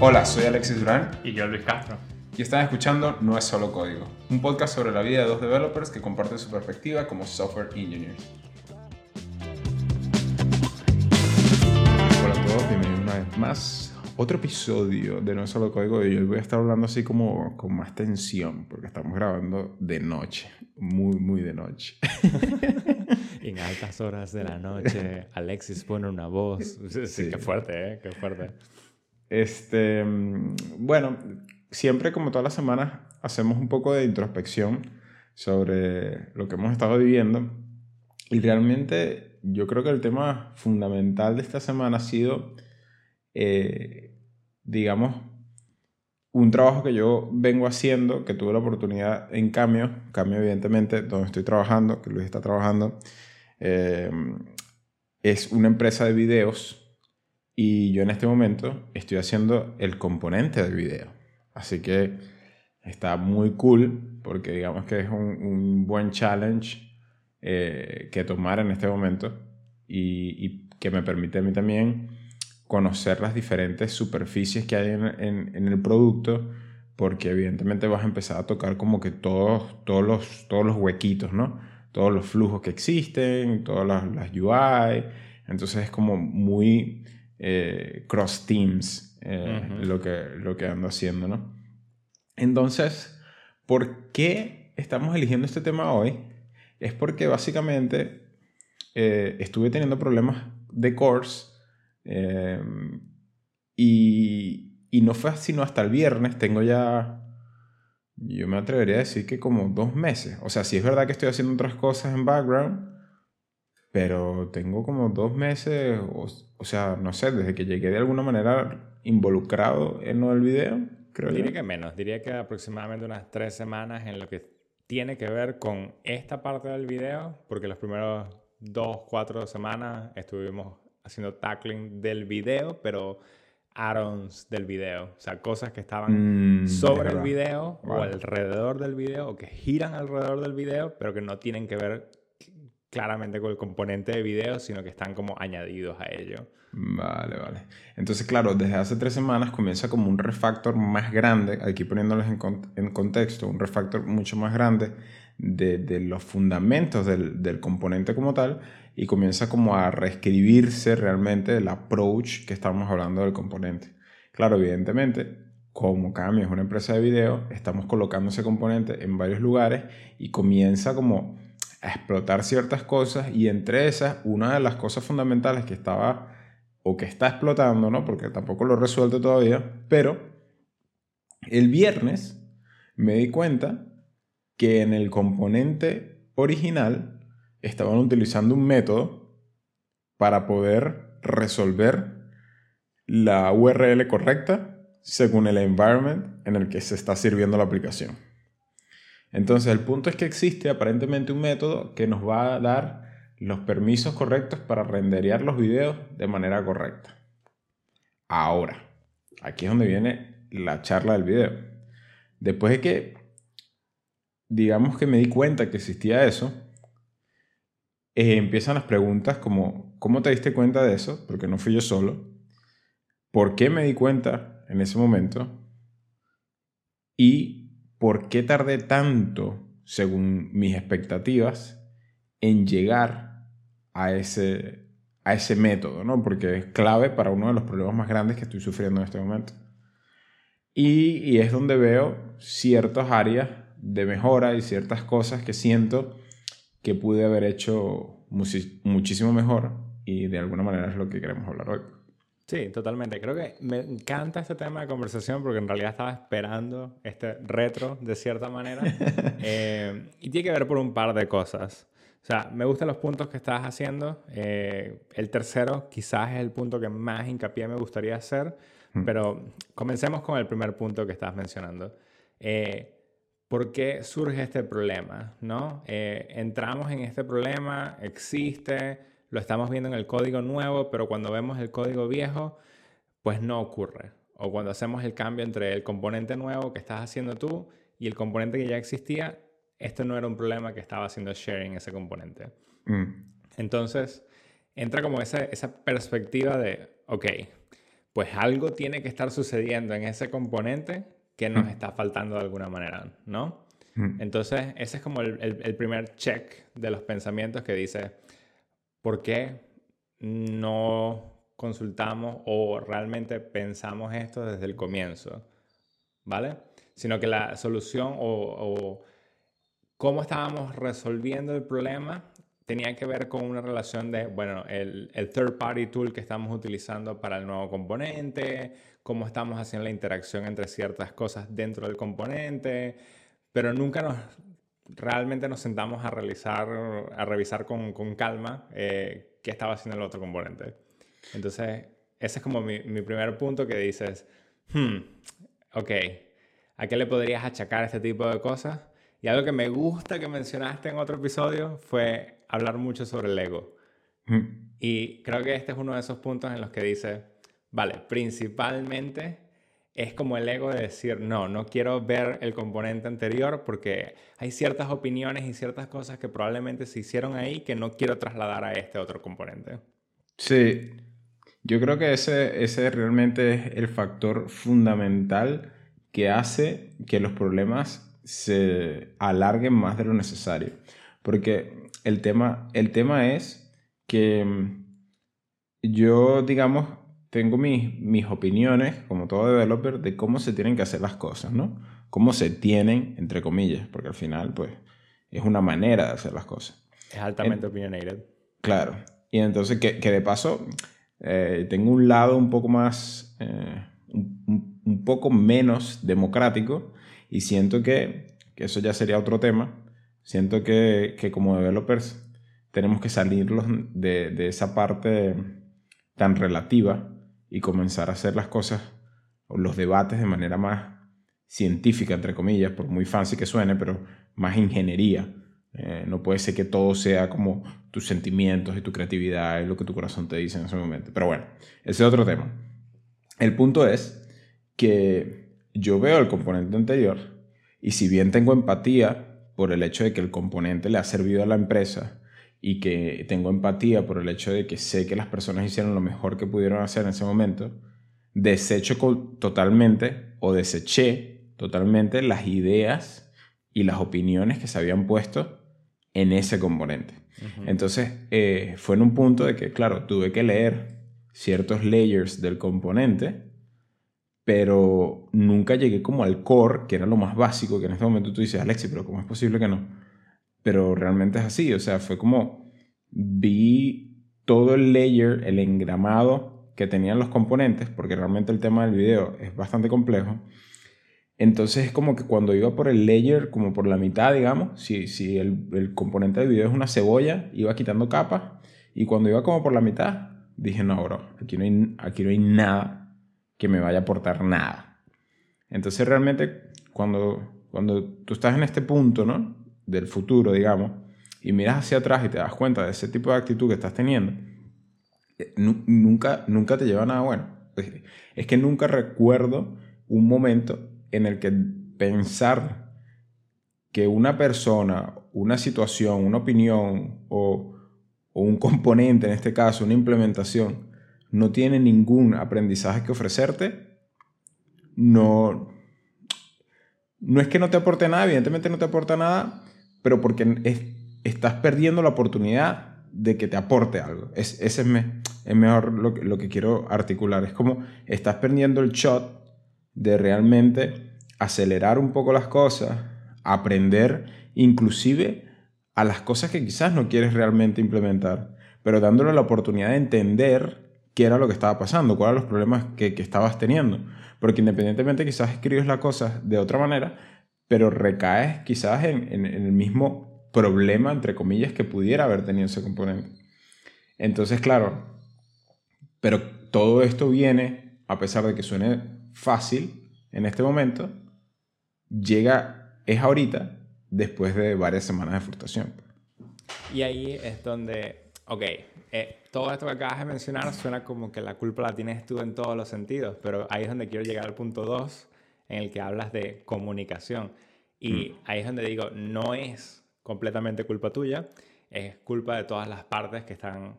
Hola, soy Alexis Durán Y yo, Luis Castro. y están escuchando No es solo código, un podcast sobre la vida de dos developers que comparten su perspectiva como software engineers. Hola a todos, bienvenidos una vez más. Otro episodio de No es solo código y hoy voy a estar hablando así como con más tensión porque estamos grabando de noche, muy, muy de noche. En altas horas de la noche, Alexis pone una voz. Sí, Sí. Qué fuerte, ¿eh? Qué fuerte. Este, bueno, siempre como todas las semanas hacemos un poco de introspección sobre lo que hemos estado viviendo. Y realmente yo creo que el tema fundamental de esta semana ha sido, eh, digamos, un trabajo que yo vengo haciendo, que tuve la oportunidad en Cambio, Cambio evidentemente, donde estoy trabajando, que Luis está trabajando, eh, es una empresa de videos y yo en este momento estoy haciendo el componente del video. Así que está muy cool porque digamos que es un, un buen challenge eh, que tomar en este momento y, y que me permite a mí también conocer las diferentes superficies que hay en, en- en el producto porque evidentemente vas a empezar a tocar como que todos, todos, los, todos los huequitos, ¿no? Todos los flujos que existen, todas las, las UI. Entonces es como muy eh, cross teams eh, Ujú. lo, que, lo que ando haciendo, ¿no? Entonces, ¿por qué estamos eligiendo este tema hoy? Es porque básicamente eh, estuve teniendo problemas de course eh, y, y no fue sino hasta el viernes, tengo ya, yo me atrevería a decir que como dos meses. O sea, sí es verdad que estoy haciendo otras cosas en background, pero tengo como dos meses, o, o sea, no sé, desde que llegué de alguna manera involucrado en lo del video, creo Diría yo. que menos. Diría que aproximadamente unas tres semanas en lo que tiene que ver con esta parte del video, porque los primeros dos, cuatro semanas estuvimos haciendo tackling del video, pero add-ons del video. O sea, cosas que estaban Mm, sobre el video o alrededor del video o que giran alrededor del video, pero que no tienen que ver claramente con el componente de video, sino que están como añadidos a ello. Vale, vale. Entonces, claro, desde hace tres semanas comienza como un refactor más grande, aquí poniéndoles en, en contexto, un refactor mucho más grande de, de los fundamentos del, del componente como tal y comienza como a reescribirse realmente el approach que estamos hablando del componente. Claro, evidentemente, como Kami es una empresa de video, estamos colocando ese componente en varios lugares y comienza como a explotar ciertas cosas y entre esas, una de las cosas fundamentales que estaba o que está explotando, ¿no? Porque tampoco lo he resuelto todavía, pero el viernes me di cuenta que en el componente original estaban utilizando un método para poder resolver la URL correcta según el environment en el que se está sirviendo la aplicación. Entonces el punto es que existe aparentemente un método que nos va a dar los permisos correctos para renderear los videos de manera correcta. Ahora, aquí es donde viene la charla del video. Después de que, digamos que me di cuenta que existía eso, eh, empiezan las preguntas como, ¿cómo te diste cuenta de eso? Porque no fui yo solo. ¿Por qué me di cuenta en ese momento? ¿Y por qué tardé tanto, según mis expectativas, en llegar a ese, a ese método, ¿no? Porque es clave para uno de los problemas más grandes que estoy sufriendo en este momento. Y, y es donde veo ciertas áreas de mejora y ciertas cosas que siento que pude haber hecho muchísimo mejor y de alguna manera es lo que queremos hablar hoy. Sí, totalmente. Creo que me encanta este tema de conversación porque en realidad estaba esperando este retro de cierta manera. Eh, y tiene que ver por un par de cosas. O sea, me gustan los puntos que estás haciendo. Eh, el tercero quizás es el punto que más hincapié me gustaría hacer. Mm. Pero comencemos con el primer punto que estabas mencionando. Eh, ¿Por qué surge este problema? ¿no? Eh, entramos en este problema, existe, lo estamos viendo en el código nuevo, pero cuando vemos el código viejo, pues no ocurre. O cuando hacemos el cambio entre el componente nuevo que estás haciendo tú y el componente que ya existía, este no era un problema que estaba haciendo sharing ese componente. Mm. Entonces, entra como esa, esa perspectiva de, ok, pues algo tiene que estar sucediendo en ese componente que nos está faltando de alguna manera, ¿no? Entonces, ese es como el, el, primer check de los pensamientos que dice, ¿por qué no consultamos o realmente pensamos esto desde el comienzo? ¿Vale? Sino que la solución o, cómo estábamos resolviendo el problema tenía que ver con una relación de, bueno, el, third party tool que estamos utilizando para el nuevo componente, cómo estamos haciendo la interacción entre ciertas cosas dentro del componente, pero nunca nos realmente nos sentamos a realizar, a revisar con, con calma eh, qué estaba haciendo el otro componente. Entonces, ese es como mi, mi primer punto que dices, hmm, ok, ¿a qué le podrías achacar este tipo de cosas? Y algo que me gusta que mencionaste en otro episodio fue hablar mucho sobre el ego. Y creo que este es uno de esos puntos en los que dice, vale, principalmente es como el ego de decir, no, no quiero ver el componente anterior porque hay ciertas opiniones y ciertas cosas que probablemente se hicieron ahí que no quiero trasladar a este otro componente. Sí, yo creo que ese, ese realmente es el factor fundamental que hace que los problemas se alarguen más de lo necesario. Porque el tema, el tema es que mm, yo, digamos, tengo mis, mis opiniones, como todo developer, de cómo se tienen que hacer las cosas, ¿no? Cómo se tienen, entre comillas, porque al final, pues, es una manera de hacer las cosas. Es altamente opinionated. Claro. Y entonces, que, de paso, eh, tengo un lado un poco más, eh, un, poco menos democrático y siento que, que eso ya sería otro tema, siento que, que como developers tenemos que salirlos de, de esa parte tan relativa y comenzar a hacer las cosas o los debates de manera más científica, entre comillas, por muy fancy que suene, pero más ingeniería. Eh, no puede ser que todo sea como tus sentimientos y tu creatividad y lo que tu corazón te dice en ese momento. Pero bueno, ese es otro tema. El punto es que yo veo el componente anterior y si bien tengo empatía por el hecho de que el componente le ha servido a la empresa y que tengo empatía por el hecho de que sé que las personas hicieron lo mejor que pudieron hacer en ese momento, desecho totalmente o deseché totalmente las ideas y las opiniones que se habían puesto en ese componente. Entonces, eh, fue en un punto de que, claro, tuve que leer ciertos layers del componente, pero nunca llegué como al core, que era lo más básico, que en este momento tú dices, Alexi, pero ¿cómo es posible que no? Pero realmente es así, o sea, fue como vi todo el layer, el engramado que tenían los componentes, porque realmente el tema del video es bastante complejo. Entonces es como que cuando iba por el layer, como por la mitad, digamos, si, si el, el componente del video es una cebolla, iba quitando capas, y cuando iba como por la mitad, dije, no, bro, aquí no hay, aquí no hay nada que me vaya a aportar nada. Entonces realmente cuando, cuando tú estás en este punto, ¿no? Del futuro, digamos, y miras hacia atrás y te das cuenta de ese tipo de actitud que estás teniendo, eh, nunca, nunca te lleva a nada bueno. Es que nunca recuerdo un momento en el que pensar que una persona, una situación, una opinión o, o un componente, en este caso, una implementación, no tiene ningún aprendizaje que ofrecerte, no, no es que no te aporte nada, evidentemente no te aporta nada, pero porque es, estás perdiendo la oportunidad de que te aporte algo. Es, ese es, me, es mejor lo que, quiero articular. Es como estás perdiendo el shot de realmente acelerar un poco las cosas, aprender inclusive a las cosas que quizás no quieres realmente implementar, pero dándole la oportunidad de entender qué era lo que estaba pasando, cuáles eran los problemas que, que estabas teniendo. Porque independientemente quizás escribes la cosa de otra manera, pero recaes quizás en, el mismo problema, entre comillas, que pudiera haber tenido ese componente. Entonces, claro, pero todo esto viene, a pesar de que suene fácil en este momento, llega, es ahorita, después de varias semanas de frustración. Y ahí es donde, ok, eh, todo esto que acabas de mencionar suena como que la culpa la tienes tú en todos los sentidos, pero ahí es donde quiero llegar al punto 2, en el que hablas de comunicación. Y mm. ahí es donde digo, no es completamente culpa tuya. es culpa de todas las partes que están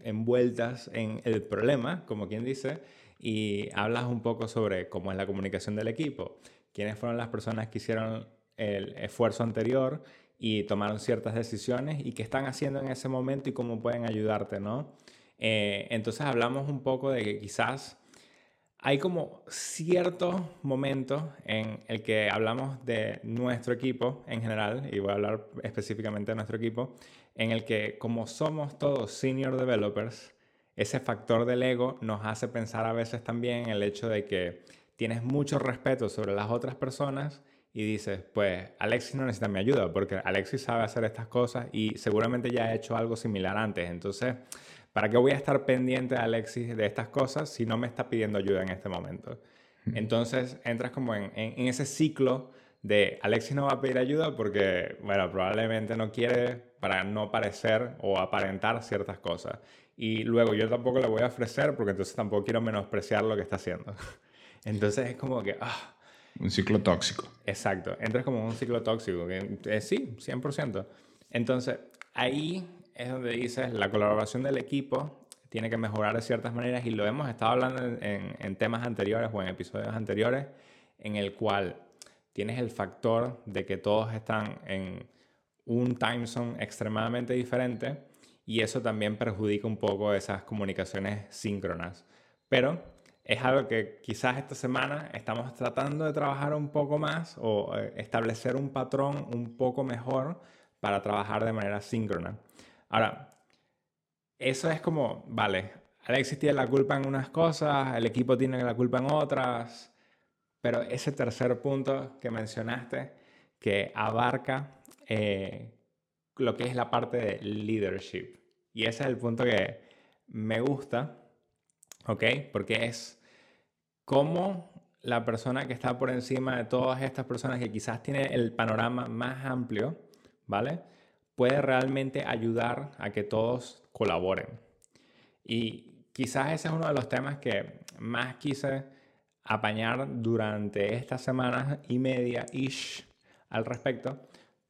envueltas en el problema, como quien dice, y hablas un poco sobre cómo es la comunicación del equipo, quiénes fueron las personas que hicieron el esfuerzo anterior y tomaron ciertas decisiones y qué están haciendo en ese momento y cómo pueden ayudarte, ¿no? Eh, entonces hablamos un poco de que quizás hay como ciertos momentos en el que hablamos de nuestro equipo en general, y voy a hablar específicamente de nuestro equipo, en el que como somos todos senior developers, ese factor del ego nos hace pensar a veces también el hecho de que tienes mucho respeto sobre las otras personas y dices, pues Alexis no necesita mi ayuda porque Alexis sabe hacer estas cosas y seguramente ya ha hecho algo similar antes. Entonces, ¿para qué voy a estar pendiente de Alexis de estas cosas si no me está pidiendo ayuda en este momento? Entonces, entras como en, en, ese ciclo de Alexis no va a pedir ayuda porque, bueno, probablemente no quiere para no parecer o aparentar ciertas cosas. Y luego yo tampoco le voy a ofrecer porque entonces tampoco quiero menospreciar lo que está haciendo. Entonces es como que, ah, un ciclo tóxico. Exacto, entras como un ciclo tóxico, que eh, sí, 100%. Entonces, ahí es donde dices, la colaboración del equipo tiene que mejorar de ciertas maneras y lo hemos estado hablando en, en temas anteriores o en episodios anteriores, en el cual tienes el factor de que todos están en un time zone extremadamente diferente y eso también perjudica un poco esas comunicaciones síncronas. Pero es algo que quizás esta semana estamos tratando de trabajar un poco más o eh, establecer un patrón un poco mejor para trabajar de manera síncrona. Ahora, eso es como, vale, Alexis tiene la culpa en unas cosas, el equipo tiene la culpa en otras, pero ese tercer punto que mencionaste, que abarca eh, lo que es la parte de leadership. Y ese es el punto que me gusta, ¿ok? Porque es cómo la persona que está por encima de todas estas personas que quizás tiene el panorama más amplio, ¿vale? Puede realmente ayudar a que todos colaboren. Y quizás ese es uno de los temas que más quise apañar durante estas semanas y media ish al respecto,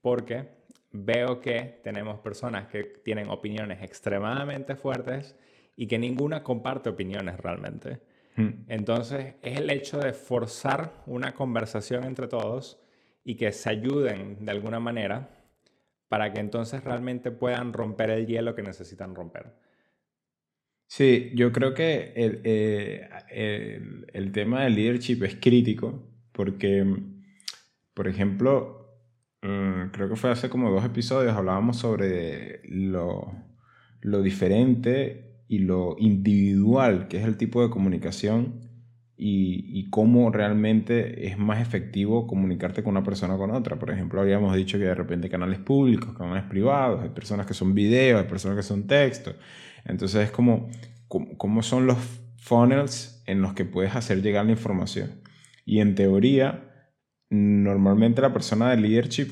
porque veo que tenemos personas que tienen opiniones extremadamente fuertes y que ninguna comparte opiniones realmente. Hmm. Entonces, es el hecho de forzar una conversación entre todos y que se ayuden de alguna manera para que entonces realmente puedan romper el hielo que necesitan romper. Sí, yo creo que el, eh, el, tema del leadership es crítico porque, por ejemplo, mm, creo que fue hace como dos episodios, hablábamos sobre lo, lo diferente y lo individual que es el tipo de comunicación y, cómo realmente es más efectivo comunicarte con una persona o con otra. Por ejemplo, habíamos dicho que de repente canales públicos, canales privados, hay personas que son videos, hay personas que son textos. Entonces es como cómo son los funnels en los que puedes hacer llegar la información. Y en teoría, normalmente la persona de leadership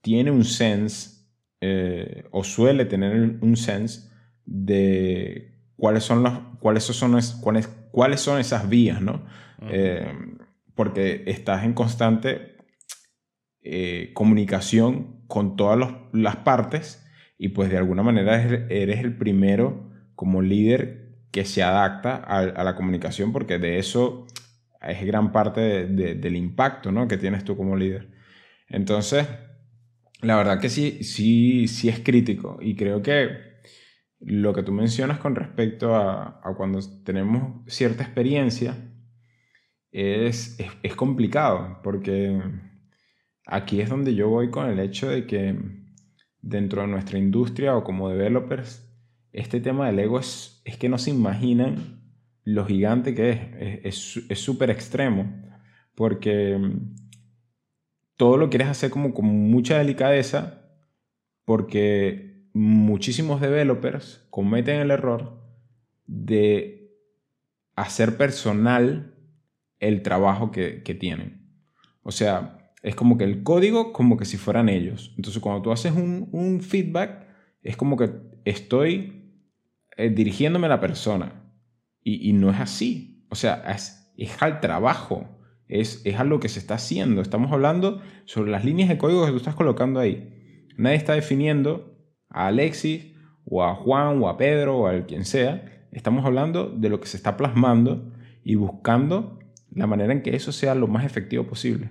tiene un sense eh, o suele tener un sense de cuáles son, los, cuáles son, cuáles, cuáles son esas vías, ¿no? Eh, porque estás en constante eh, comunicación con todas las partes y pues de alguna manera eres el primero como líder que se adapta a, la comunicación porque de eso es gran parte del impacto ¿no? que tienes tú como líder. Entonces, la verdad que sí, sí, sí es crítico y creo que lo que tú mencionas con respecto a, cuando tenemos cierta experiencia es, complicado, porque aquí es donde yo voy con el hecho de que dentro de nuestra industria o como developers, este tema del ego es, es que no se imaginan lo gigante que es. Es súper extremo, porque todo lo quieres hacer como con mucha delicadeza, porque muchísimos developers cometen el error de hacer personal el trabajo que, tienen. O sea, es como que el código como que si fueran ellos. Entonces cuando tú haces un, feedback, es como que estoy eh, dirigiéndome a la persona. Y, no es así. O sea, es, al trabajo. Es, es a lo que se está haciendo. Estamos hablando sobre las líneas de código que tú estás colocando ahí. Nadie está definiendo a Alexis o a Juan o a Pedro o a quien sea. Estamos hablando de lo que se está plasmando y buscando la manera en que eso sea lo más efectivo posible.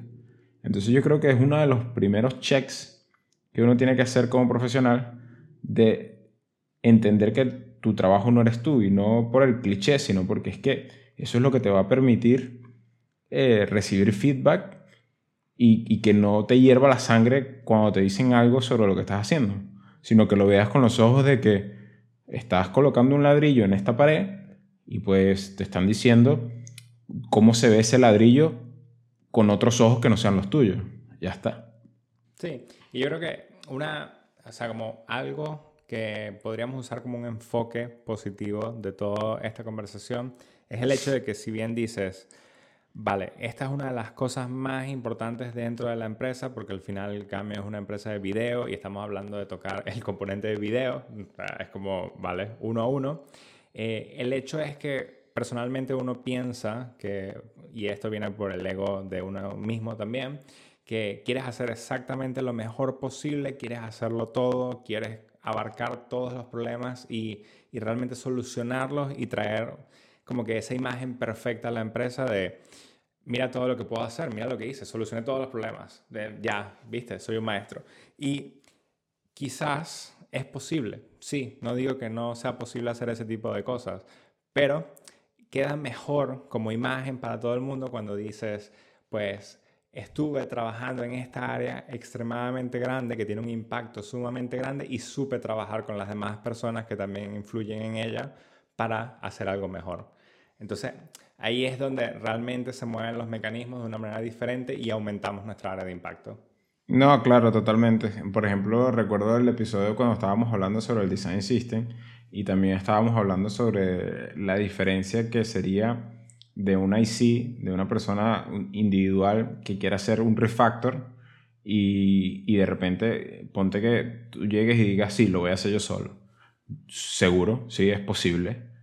Entonces yo creo que es uno de los primeros checks que uno tiene que hacer como profesional de entender que tu trabajo no eres tú y no por el cliché, sino porque es que eso es lo que te va a permitir eh, recibir feedback y, y, que no te hierva la sangre cuando te dicen algo sobre lo que estás haciendo, sino que lo veas con los ojos de que estás colocando un ladrillo en esta pared y pues te están diciendo cómo se ve ese ladrillo con otros ojos que no sean los tuyos. Ya está. Sí, y yo creo que una, o sea, como algo que podríamos usar como un enfoque positivo de toda esta conversación es el hecho de que si bien dices, vale, esta es una de las cosas más importantes dentro de la empresa porque al final el cambio es una empresa de video y estamos hablando de tocar el componente de video, es como, vale, uno a uno. Eh, el hecho es que personalmente uno piensa que, y esto viene por el ego de uno mismo también, que quieres hacer exactamente lo mejor posible, quieres hacerlo todo, quieres abarcar todos los problemas y, y realmente solucionarlos y traer como que esa imagen perfecta a la empresa de mira todo lo que puedo hacer, mira lo que hice, solucioné todos los problemas, ya, viste, soy un maestro. Y quizás es posible, sí, no digo que no sea posible hacer ese tipo de cosas, pero queda mejor como imagen para todo el mundo cuando dices, pues estuve trabajando en esta área extremadamente grande que tiene un impacto sumamente grande y supe trabajar con las demás personas que también influyen en ella para hacer algo mejor. Entonces, ahí es donde realmente se mueven los mecanismos de una manera diferente y aumentamos nuestra área de impacto. No, claro, totalmente. Por ejemplo, recuerdo el episodio cuando estábamos hablando sobre el Design System y también estábamos hablando sobre la diferencia que sería de una IC, de una persona individual que quiera hacer un refactor y, y, de repente ponte que tú llegues y digas, sí, lo voy a hacer yo solo. Seguro, sí, es posible.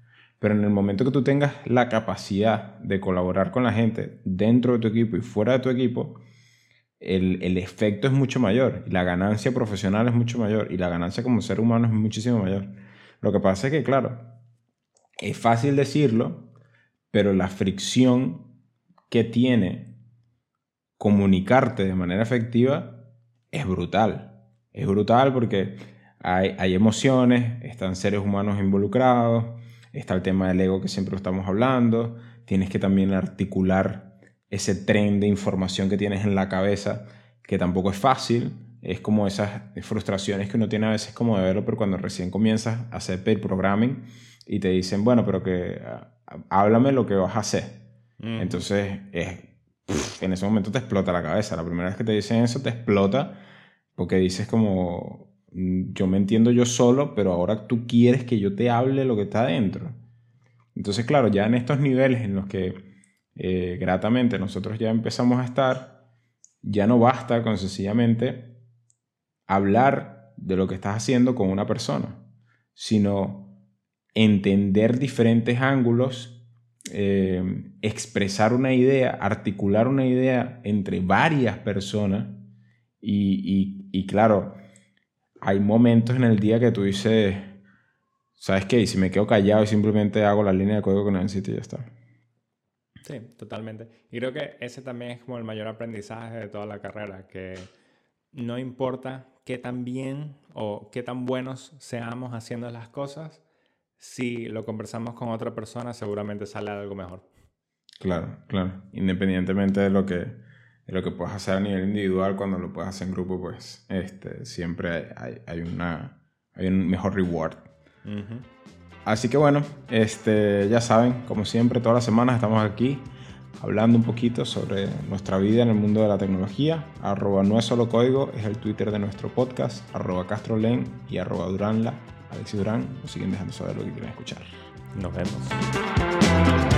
Pero en el momento que tú tengas la capacidad de colaborar con la gente dentro de tu equipo y fuera de tu equipo, el, el efecto es mucho mayor la ganancia profesional es mucho mayor y la ganancia como ser humano es muchísimo mayor. Lo que pasa es que, claro, es fácil decirlo, pero la fricción que tiene comunicarte de manera efectiva es brutal. Es brutal porque hay, hay emociones, están seres humanos involucrados, está el tema del ego que siempre estamos hablando, tienes que también articular ese tren de información que tienes en la cabeza, que tampoco es fácil, es como esas frustraciones que uno tiene a veces como de verlo, pero cuando recién comienzas a hacer pair programming y te dicen, bueno, pero que ah, háblame lo que vas a hacer. Entonces, es, en ese momento te explota la cabeza. La primera vez que te dicen eso te explota porque dices como, yo me entiendo yo solo, pero ahora tú quieres que yo te hable lo que está adentro. Entonces, claro, ya en estos niveles en los que eh, gratamente nosotros ya empezamos a estar, ya no basta con sencillamente hablar de lo que estás haciendo con una persona, sino entender diferentes ángulos, eh, expresar una idea, articular una idea entre varias personas y, y, claro, hay momentos en el día que tú dices, ¿sabes qué? Y si me quedo callado y simplemente hago la línea de código que necesito y ya está. Sí, totalmente. Y creo que ese también es como el mayor aprendizaje de toda la carrera, que no importa qué tan bien o qué tan buenos seamos haciendo las cosas, si lo conversamos con otra persona seguramente sale algo mejor. Claro, claro. Independientemente de lo que, lo que puedas hacer a nivel individual, cuando lo puedas hacer en grupo, pues este, siempre hay, hay, una, hay un mejor reward. Así que bueno, este, ya saben, como siempre, todas las semanas estamos aquí hablando un poquito sobre nuestra vida en el mundo de la tecnología. Arroba no es solo código, es el Twitter de nuestro podcast, arroba castrolen y arroba duranla. Alexis Durán nos siguen dejando saber lo que quieren escuchar. Nos vemos.